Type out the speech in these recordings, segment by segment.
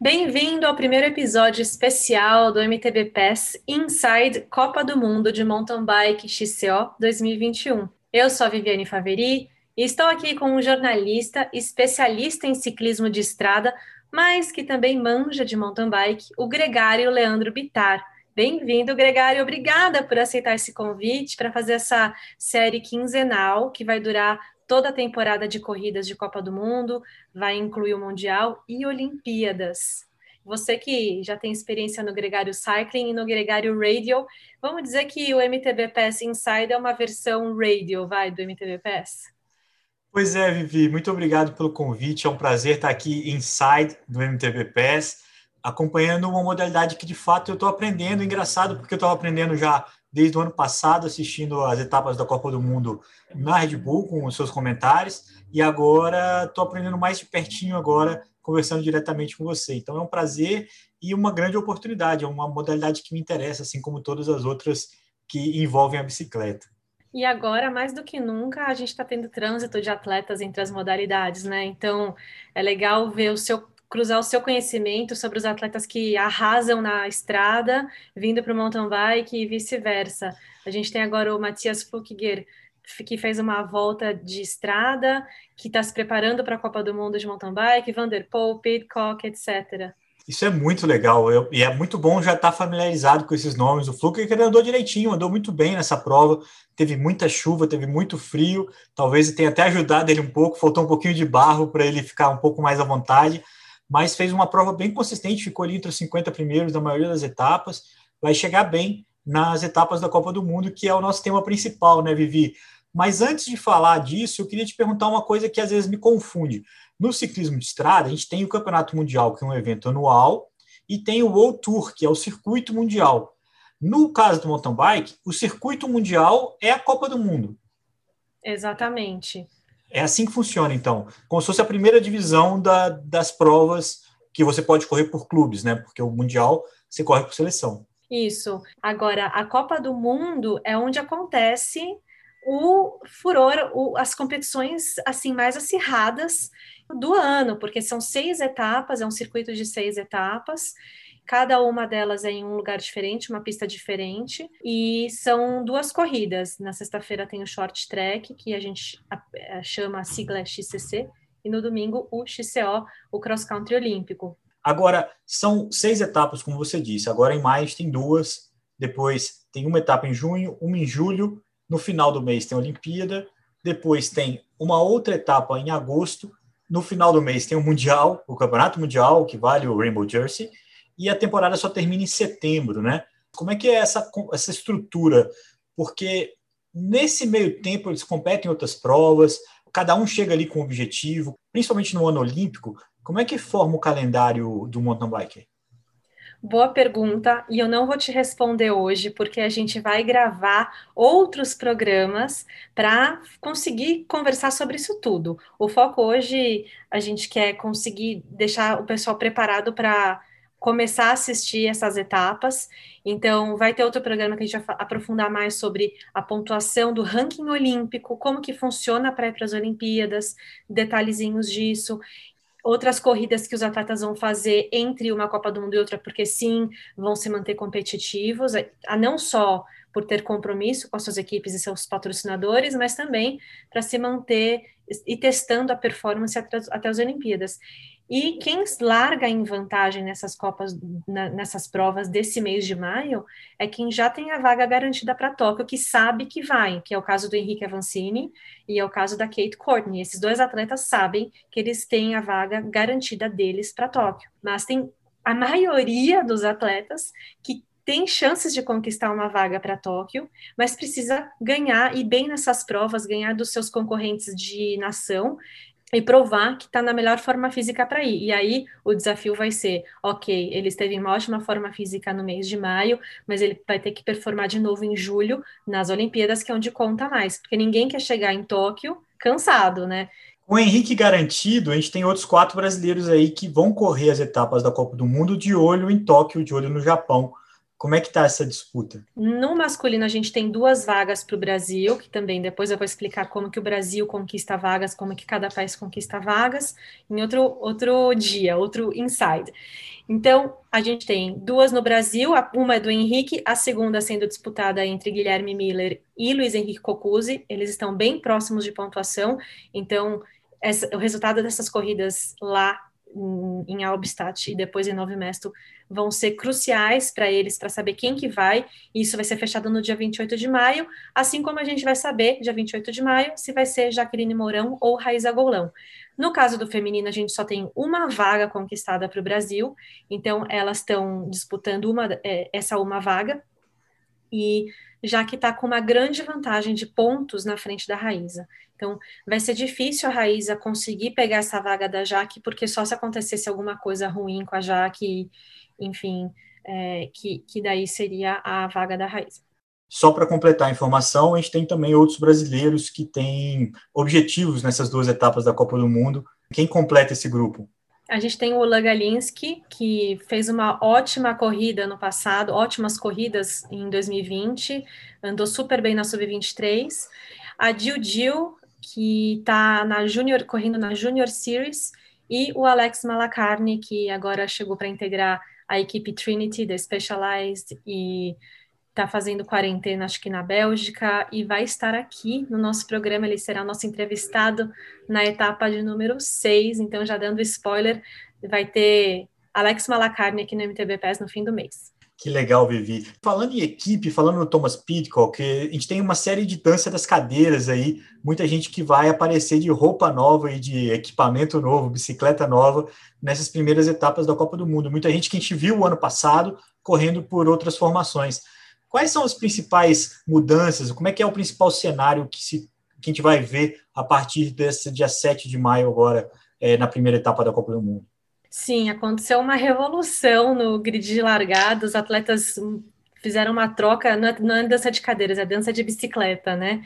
Bem-vindo ao primeiro episódio especial do MTB Pass Inside Copa do Mundo de Mountain Bike XCO 2021. Eu sou a Viviane Faveri e estou aqui com um jornalista especialista em ciclismo de estrada, mas que também manja de mountain bike, o Gregário Leandro Bitar. Bem-vindo, Gregário. Obrigada por aceitar esse convite para fazer essa série quinzenal que vai durar toda a temporada de corridas de Copa do Mundo, vai incluir o Mundial e Olimpíadas. Você que já tem experiência no Gregário Cycling e no Gregário Radio, vamos dizer que o MTB Pass Inside é uma versão radio, vai, do MTB Pass? Pois é, Vivi, muito obrigado pelo convite. É um prazer estar aqui inside do MTB Pass, acompanhando uma modalidade que de fato eu estou aprendendo. Engraçado, porque eu estava aprendendo já desde o ano passado, assistindo as etapas da Copa do Mundo na Red Bull, com os seus comentários, e agora estou aprendendo mais de pertinho agora, conversando diretamente com você. Então é um prazer e uma grande oportunidade, é uma modalidade que me interessa, assim como todas as outras que envolvem a bicicleta. E agora, mais do que nunca, a gente está tendo trânsito de atletas entre as modalidades, né? Então, é legal ver o seu cruzar o seu conhecimento sobre os atletas que arrasam na estrada, vindo para o mountain bike e vice-versa. A gente tem agora o Matias Flukiger, que fez uma volta de estrada, que está se preparando para a Copa do Mundo de mountain bike, Vanderpool, Pidcock, etc. Isso é muito legal eu, e é muito bom já estar tá familiarizado com esses nomes. O Flukiger andou direitinho, andou muito bem nessa prova. Teve muita chuva, teve muito frio. Talvez tenha até ajudado ele um pouco. Faltou um pouquinho de barro para ele ficar um pouco mais à vontade mas fez uma prova bem consistente, ficou ali entre os 50 primeiros da maioria das etapas, vai chegar bem nas etapas da Copa do Mundo, que é o nosso tema principal, né, Vivi? Mas antes de falar disso, eu queria te perguntar uma coisa que às vezes me confunde. No ciclismo de estrada, a gente tem o Campeonato Mundial, que é um evento anual, e tem o World Tour, que é o circuito mundial. No caso do mountain bike, o circuito mundial é a Copa do Mundo. Exatamente. É assim que funciona, então. Como se fosse a primeira divisão da, das provas que você pode correr por clubes, né? Porque o Mundial você corre por seleção. Isso. Agora, a Copa do Mundo é onde acontece o furor, o, as competições assim mais acirradas do ano, porque são seis etapas, é um circuito de seis etapas, Cada uma delas é em um lugar diferente, uma pista diferente, e são duas corridas. Na sexta-feira tem o short track, que a gente chama a sigla XCC, e no domingo o XCO, o cross country olímpico. Agora, são seis etapas, como você disse. Agora em maio tem duas, depois tem uma etapa em junho, uma em julho, no final do mês tem a Olimpíada, depois tem uma outra etapa em agosto, no final do mês tem o Mundial, o Campeonato Mundial, que vale o Rainbow Jersey, e a temporada só termina em setembro, né? Como é que é essa, essa estrutura? Porque nesse meio tempo eles competem em outras provas, cada um chega ali com um objetivo, principalmente no ano olímpico. Como é que forma o calendário do mountain bike? Boa pergunta, e eu não vou te responder hoje, porque a gente vai gravar outros programas para conseguir conversar sobre isso tudo. O foco hoje, a gente quer conseguir deixar o pessoal preparado para começar a assistir essas etapas. Então, vai ter outro programa que a gente vai aprofundar mais sobre a pontuação do ranking olímpico, como que funciona para ir para as Olimpíadas, detalhezinhos disso. Outras corridas que os atletas vão fazer entre uma Copa do Mundo e outra, porque sim, vão se manter competitivos, a não só por ter compromisso com as suas equipes e seus patrocinadores, mas também para se manter e testando a performance até, as Olimpíadas. E quem larga em vantagem nessas copas, na, nessas provas desse mês de maio, é quem já tem a vaga garantida para Tóquio, que sabe que vai, que é o caso do Henrique Avancini e é o caso da Kate Courtney. Esses dois atletas sabem que eles têm a vaga garantida deles para Tóquio. Mas tem a maioria dos atletas que tem chances de conquistar uma vaga para Tóquio, mas precisa ganhar e bem nessas provas, ganhar dos seus concorrentes de nação e provar que está na melhor forma física para ir. E aí o desafio vai ser, ok, ele esteve em uma ótima forma física no mês de maio, mas ele vai ter que performar de novo em julho nas Olimpíadas, que é onde conta mais, porque ninguém quer chegar em Tóquio cansado, né? Com o Henrique garantido, a gente tem outros quatro brasileiros aí que vão correr as etapas da Copa do Mundo de olho em Tóquio, de olho no Japão, Como é que está essa disputa? No masculino, a gente tem duas vagas para o Brasil, que também depois eu vou explicar como que o Brasil conquista vagas, como que cada país conquista vagas, em outro, outro dia, outro inside. Então, a gente tem duas no Brasil, uma é do Henrique, a segunda sendo disputada entre Guilherme Miller e Luiz Henrique Cocuzzi, eles estão bem próximos de pontuação, então essa, o resultado dessas corridas lá em Albstadt e depois em Novo Mesto vão ser cruciais para eles para saber quem que vai. Isso vai ser fechado no dia 28 de maio, assim como a gente vai saber, dia 28 de maio, se vai ser Jaqueline Mourão ou Raíza Golão. No caso do feminino, a gente só tem uma vaga conquistada para o Brasil, então elas estão disputando uma, é, essa uma vaga, e já que está com uma grande vantagem de pontos na frente da Raíza. Então, vai ser difícil a Raíza conseguir pegar essa vaga da Jaque, porque só se acontecesse alguma coisa ruim com a Jaque, enfim, é, que, que daí seria a vaga da Raíza. Só para completar a informação, a gente tem também outros brasileiros que têm objetivos nessas duas etapas da Copa do Mundo. Quem completa esse grupo? A gente tem o Lagalinski, que fez uma ótima corrida no passado, ótimas corridas em 2020, andou super bem na Sub-23. A Dil Dil, que está na Junior, correndo na Junior Series, e o Alex Malacarne, que agora chegou para integrar a equipe Trinity da Specialized e está fazendo quarentena, acho que na Bélgica, e vai estar aqui no nosso programa. Ele será nosso entrevistado na etapa de número 6. Então, já dando spoiler, vai ter Alex Malacarne aqui no MTB PES no fim do mês. Que legal, Vivi. Falando em equipe, falando no Thomas Pitcock, a gente tem uma série de dança das cadeiras aí, muita gente que vai aparecer de roupa nova e de equipamento novo, bicicleta nova, nessas primeiras etapas da Copa do Mundo. Muita gente que a gente viu o ano passado correndo por outras formações. Quais são as principais mudanças? Como é que é o principal cenário que, se, que a gente vai ver a partir desse dia 7 de maio agora, é, na primeira etapa da Copa do Mundo? Sim, aconteceu uma revolução no grid de largada, os atletas fizeram uma troca, não é, não é dança de cadeiras, é dança de bicicleta, né?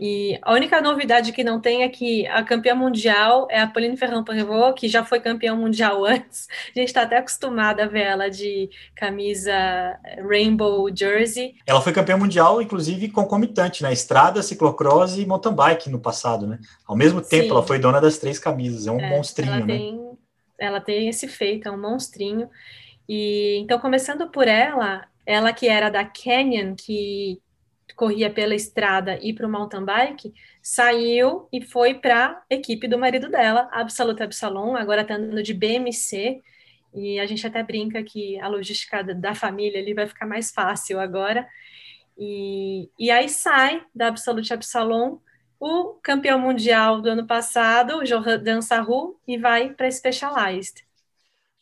E a única novidade que não tem é que a campeã mundial é a Pauline Ferrand-Prévot, que já foi campeã mundial antes. A gente está até acostumada a ver ela de camisa rainbow jersey. Ela foi campeã mundial, inclusive concomitante, né? Estrada, ciclocross e mountain bike no passado, né? Ao mesmo tempo, Sim. ela foi dona das três camisas. É um é, monstrinho, ela né? Ela tem esse feito, é um monstrinho. E então, começando por ela, ela que era da Canyon, que corria pela estrada e para o mountain bike, saiu e foi para a equipe do marido dela, Absolute Absalom, agora está andando de BMC, e a gente até brinca que a logística da família ali vai ficar mais fácil agora. E, e aí sai da Absolute Absalom o campeão mundial do ano passado, Jordan Sarru, e vai para Specialized.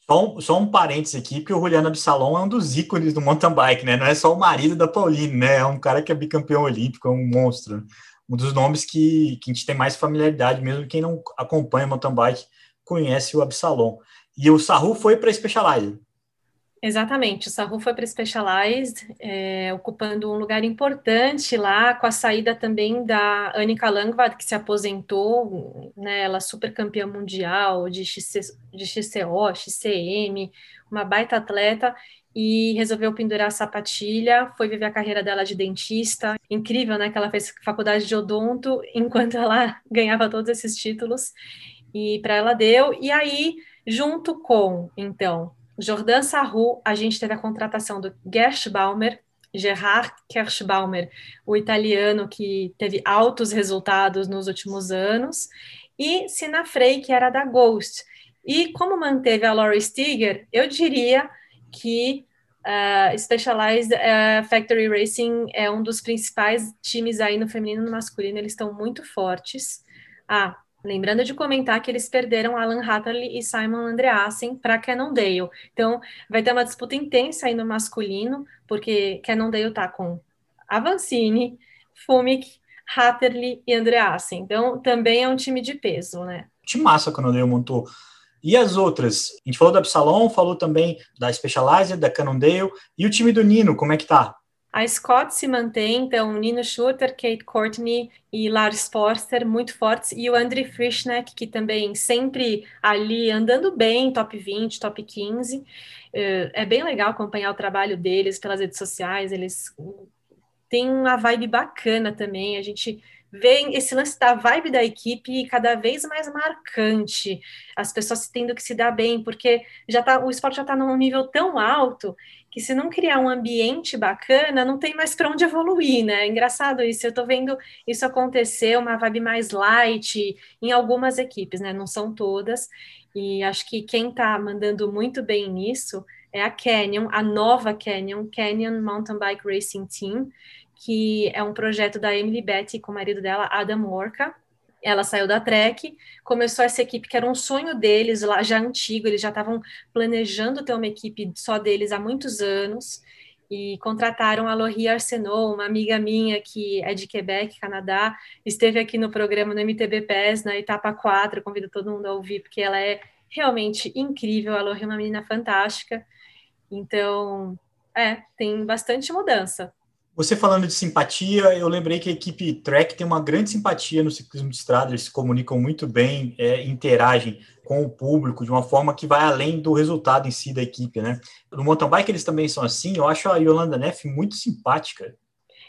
Só um, só um parênteses aqui, porque o Juliano Absalom é um dos ícones do mountain bike, né? Não é só o marido da Pauline, né? É um cara que é bicampeão olímpico, é um monstro. Um dos nomes que, que a gente tem mais familiaridade, mesmo quem não acompanha mountain bike conhece o Absalom. E o Sarru foi para Specialized. Exatamente, o Saru foi para Specialized, é, ocupando um lugar importante lá, com a saída também da Annika Langvad, que se aposentou, né, ela super campeã mundial de, XC, de XCO, XCM, uma baita atleta, e resolveu pendurar a sapatilha, foi viver a carreira dela de dentista. Incrível, né, que ela fez faculdade de odonto enquanto ela ganhava todos esses títulos, e para ela deu, e aí, junto com, então, Jordan Sarru, a gente teve a contratação do Gershbaumer, Gerhard Kerschbaumer, o italiano que teve altos resultados nos últimos anos, e Sina Frey, que era da Ghost. E como manteve a Laurie Stiger, eu diria que uh, Specialized uh, Factory Racing é um dos principais times aí no feminino e no masculino, eles estão muito fortes. Ah, Lembrando de comentar que eles perderam Alan Hatterley e Simon Andreasen para Cannondale. Então, vai ter uma disputa intensa aí no masculino, porque Cannondale está com Avancini, Fumic, Hatterley e Andreasen. Então, também é um time de peso, né? Que massa a Cannondale montou. E as outras? A gente falou da Absalom, falou também da Specialized, da Cannondale. E o time do Nino, como é que tá? A Scott se mantém, então, Nino Schurter, Kate Courtney e Lars Forster muito fortes, e o Andrei Frischneck, que também sempre ali andando bem, top 20, top 15. Eh, é bem legal acompanhar o trabalho deles pelas redes sociais, eles têm uma vibe bacana também, a gente vê esse lance da vibe da equipe cada vez mais marcante, as pessoas tendo que se dar bem, porque já tá, o esporte já está num nível tão alto que se não criar um ambiente bacana, não tem mais para onde evoluir, né? É engraçado isso, eu estou vendo isso acontecer, uma vibe mais light em algumas equipes, né? Não são todas, e acho que quem está mandando muito bem nisso é a Canyon, a nova Canyon, Canyon Mountain Bike Racing Team, que é um projeto da Emily Betty com o marido dela, Adam Orca, ela saiu da Trek, começou essa equipe que era um sonho deles, lá já antigo, eles já estavam planejando ter uma equipe só deles há muitos anos, e contrataram a Laurie Arsenault, uma amiga minha que é de Quebec, Canadá, esteve aqui no programa no MTB PES, na etapa 4, convido todo mundo a ouvir, porque ela é realmente incrível, a Laurie é uma menina fantástica, então, é, tem bastante mudança. Você falando de simpatia, eu lembrei que a equipe Trek tem uma grande simpatia no ciclismo de estrada, eles se comunicam muito bem, é, interagem com o público de uma forma que vai além do resultado em si da equipe, né? No mountain bike eles também são assim, eu acho a Yolanda Neff muito simpática.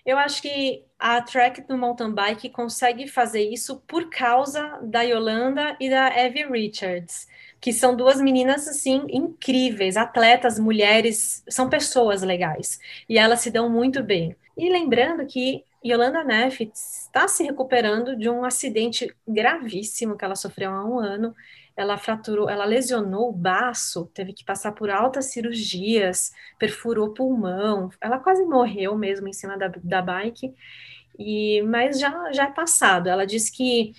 Eu acho que a Trek do mountain bike consegue fazer isso por causa da Yolanda e da Evie Richards que são duas meninas assim incríveis, atletas, mulheres, são pessoas legais e elas se dão muito bem. E lembrando que Yolanda Neff está se recuperando de um acidente gravíssimo que ela sofreu há um ano. Ela fraturou, ela lesionou o baço, teve que passar por altas cirurgias, perfurou pulmão, ela quase morreu mesmo em cima da, da bike. E, mas já, já é passado. Ela disse que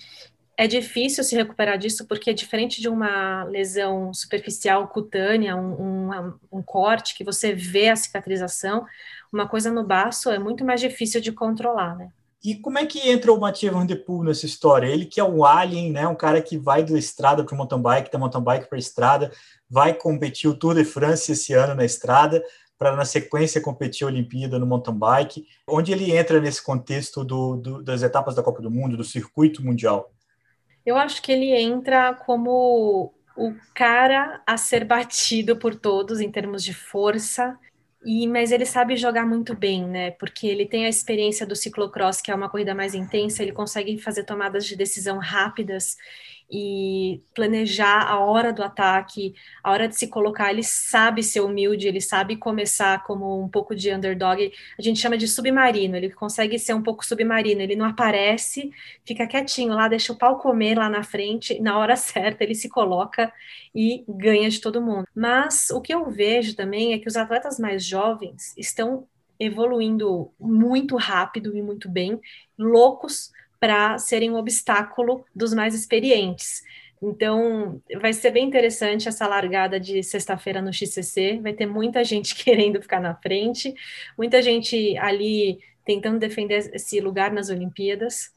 é difícil se recuperar disso, porque é diferente de uma lesão superficial cutânea, um, um, um, corte que você vê a cicatrização, uma coisa no baço é muito mais difícil de controlar, né? E como é que entra o Mathieu Van Der Poel nessa história? Ele que é um alien, né? Um cara que vai da estrada para o mountain bike, da mountain bike para a estrada, vai competir o Tour de France esse ano na estrada, para na sequência competir a Olimpíada no mountain bike. Onde ele entra nesse contexto do, do, das etapas da Copa do Mundo, do circuito mundial? Eu acho que ele entra como o cara a ser batido por todos em termos de força, e mas ele sabe jogar muito bem, né? Porque ele tem a experiência do ciclocross, que é uma corrida mais intensa, ele consegue fazer tomadas de decisão rápidas e planejar a hora do ataque, a hora de se colocar. Ele sabe ser humilde, ele sabe começar como um pouco de underdog. A gente chama de submarino, ele consegue ser um pouco submarino. Ele não aparece, fica quietinho lá, deixa o pau comer lá na frente, na hora certa ele se coloca e ganha de todo mundo. Mas o que eu vejo também é que os atletas mais jovens estão evoluindo muito rápido e muito bem, loucos para serem um obstáculo dos mais experientes. Então, vai ser bem interessante essa largada de sexta-feira no XCC. Vai ter muita gente querendo ficar na frente, muita gente ali tentando defender esse lugar nas Olimpíadas.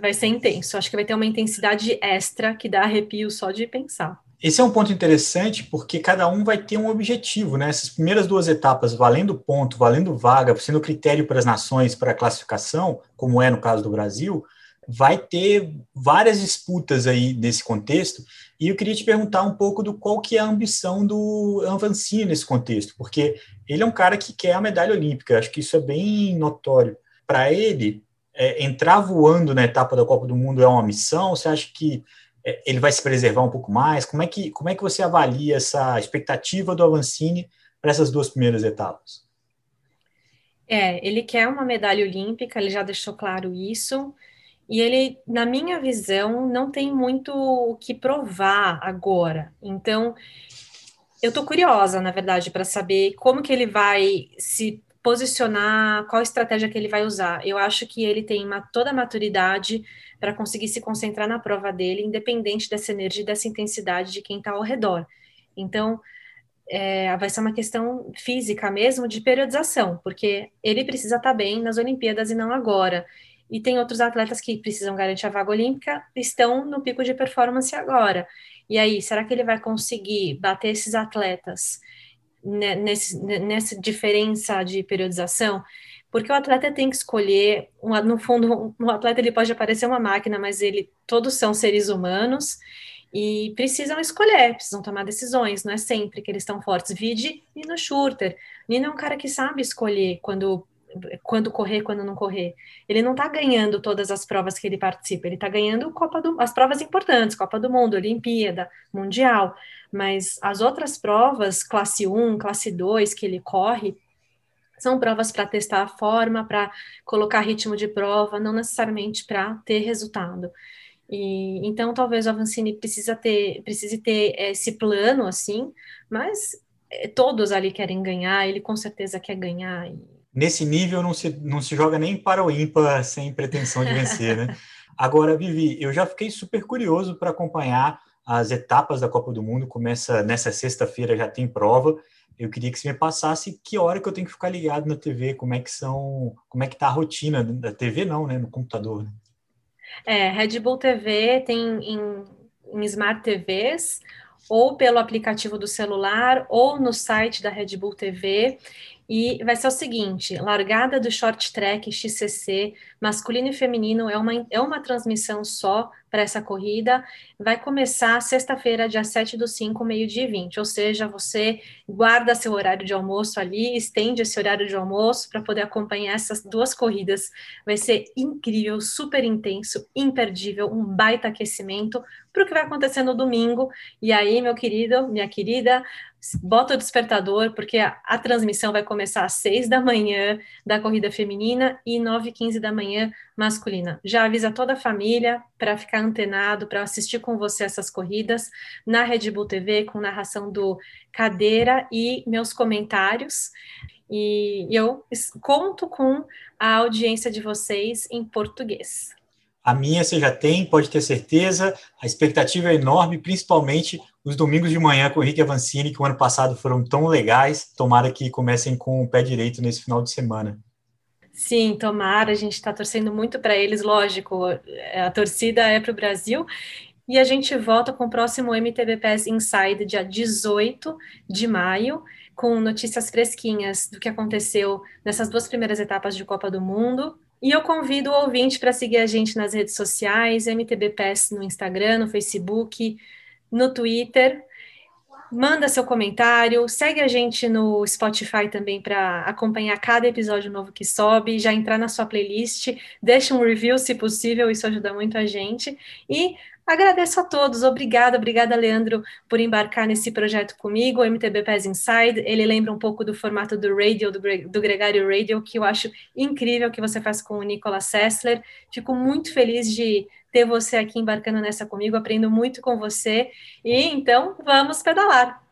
Vai ser intenso. Acho que vai ter uma intensidade extra que dá arrepio só de pensar. Esse é um ponto interessante porque cada um vai ter um objetivo, né? Essas primeiras duas etapas, valendo ponto, valendo vaga, sendo critério para as nações para a classificação, como é no caso do Brasil, vai ter várias disputas aí nesse contexto. E eu queria te perguntar um pouco do qual que é a ambição do Avancini nesse contexto, porque ele é um cara que quer a medalha olímpica. Acho que isso é bem notório. Para ele, é, entrar voando na etapa da Copa do Mundo é uma missão? Você acha que ele vai se preservar um pouco mais? Como é que, como é que você avalia essa expectativa do Avancini para essas duas primeiras etapas? É, ele quer uma medalha olímpica, ele já deixou claro isso, e ele, na minha visão, não tem muito o que provar agora. Então, eu estou curiosa, na verdade, para saber como que ele vai se posicionar, qual estratégia que ele vai usar. Eu acho que ele tem uma, toda a maturidade para conseguir se concentrar na prova dele, independente dessa energia dessa intensidade de quem está ao redor. Então, é, vai ser uma questão física mesmo de periodização, porque ele precisa estar tá bem nas Olimpíadas e não agora. E tem outros atletas que precisam garantir a vaga olímpica, estão no pico de performance agora. E aí, será que ele vai conseguir bater esses atletas nesse, nessa diferença de periodização? Porque o atleta tem que escolher, no fundo, o atleta ele pode parecer uma máquina, mas ele todos são seres humanos e precisam escolher, precisam tomar decisões, não é sempre que eles estão fortes. Vide Nino Schurter. Nino é um cara que sabe escolher quando quando correr, quando não correr. Ele não está ganhando todas as provas que ele participa, ele está ganhando Copa do, as provas importantes, Copa do Mundo, Olimpíada, Mundial, mas as outras provas, classe 1, classe 2 que ele corre, são provas para testar a forma, para colocar ritmo de prova, não necessariamente para ter resultado. E, então, talvez o Avancini precisa ter, precise ter esse plano, assim, mas é, todos ali querem ganhar, ele com certeza quer ganhar. Nesse nível não se, não se joga nem para o ímpar sem pretensão de vencer, né? Agora, Vivi, eu já fiquei super curioso para acompanhar as etapas da Copa do Mundo. Começa nessa sexta-feira, já tem prova eu queria que você me passasse que hora que eu tenho que ficar ligado na TV, como é que são, como é que tá a rotina da TV não, né, no computador. Né? É, Red Bull TV tem em, em Smart TVs ou pelo aplicativo do celular ou no site da Red Bull TV. E vai ser o seguinte: largada do short track XCC, masculino e feminino, é uma, é uma transmissão só para essa corrida. Vai começar sexta-feira, dia 7 do 5, meio-dia e 20. Ou seja, você guarda seu horário de almoço ali, estende esse horário de almoço para poder acompanhar essas duas corridas. Vai ser incrível, super intenso, imperdível, um baita aquecimento para o que vai acontecer no domingo. E aí, meu querido, minha querida, bota o despertador, porque a, a, transmissão vai começar às 6 da manhã da corrida feminina e 9 e 15 da manhã masculina. Já avisa toda a família para ficar antenado, para assistir com você essas corridas na Red Bull TV, com narração do Cadeira e meus comentários. E eu conto com a audiência de vocês em português. A minha você já tem, pode ter certeza. A expectativa é enorme, principalmente os domingos de manhã com o Henrique Avancini, que o ano passado foram tão legais. Tomara que comecem com o pé direito nesse final de semana. Sim, tomara. A gente está torcendo muito para eles, lógico. A torcida é para o Brasil. E a gente volta com o próximo MTV PES Inside, dia 18 de maio, com notícias fresquinhas do que aconteceu nessas duas primeiras etapas de Copa do Mundo, e eu convido o ouvinte para seguir a gente nas redes sociais, MTBPS no Instagram, no Facebook, no Twitter. Manda seu comentário, segue a gente no Spotify também para acompanhar cada episódio novo que sobe, já entrar na sua playlist, deixa um review se possível, isso ajuda muito a gente. E Agradeço a todos, obrigada, obrigada, Leandro, por embarcar nesse projeto comigo, o MTB Pass Inside. Ele lembra um pouco do formato do Radio, do, do Gregário Radio, que eu acho incrível que você faz com o Nicolas Sessler. Fico muito feliz de ter você aqui embarcando nessa comigo, aprendo muito com você. E então, vamos pedalar!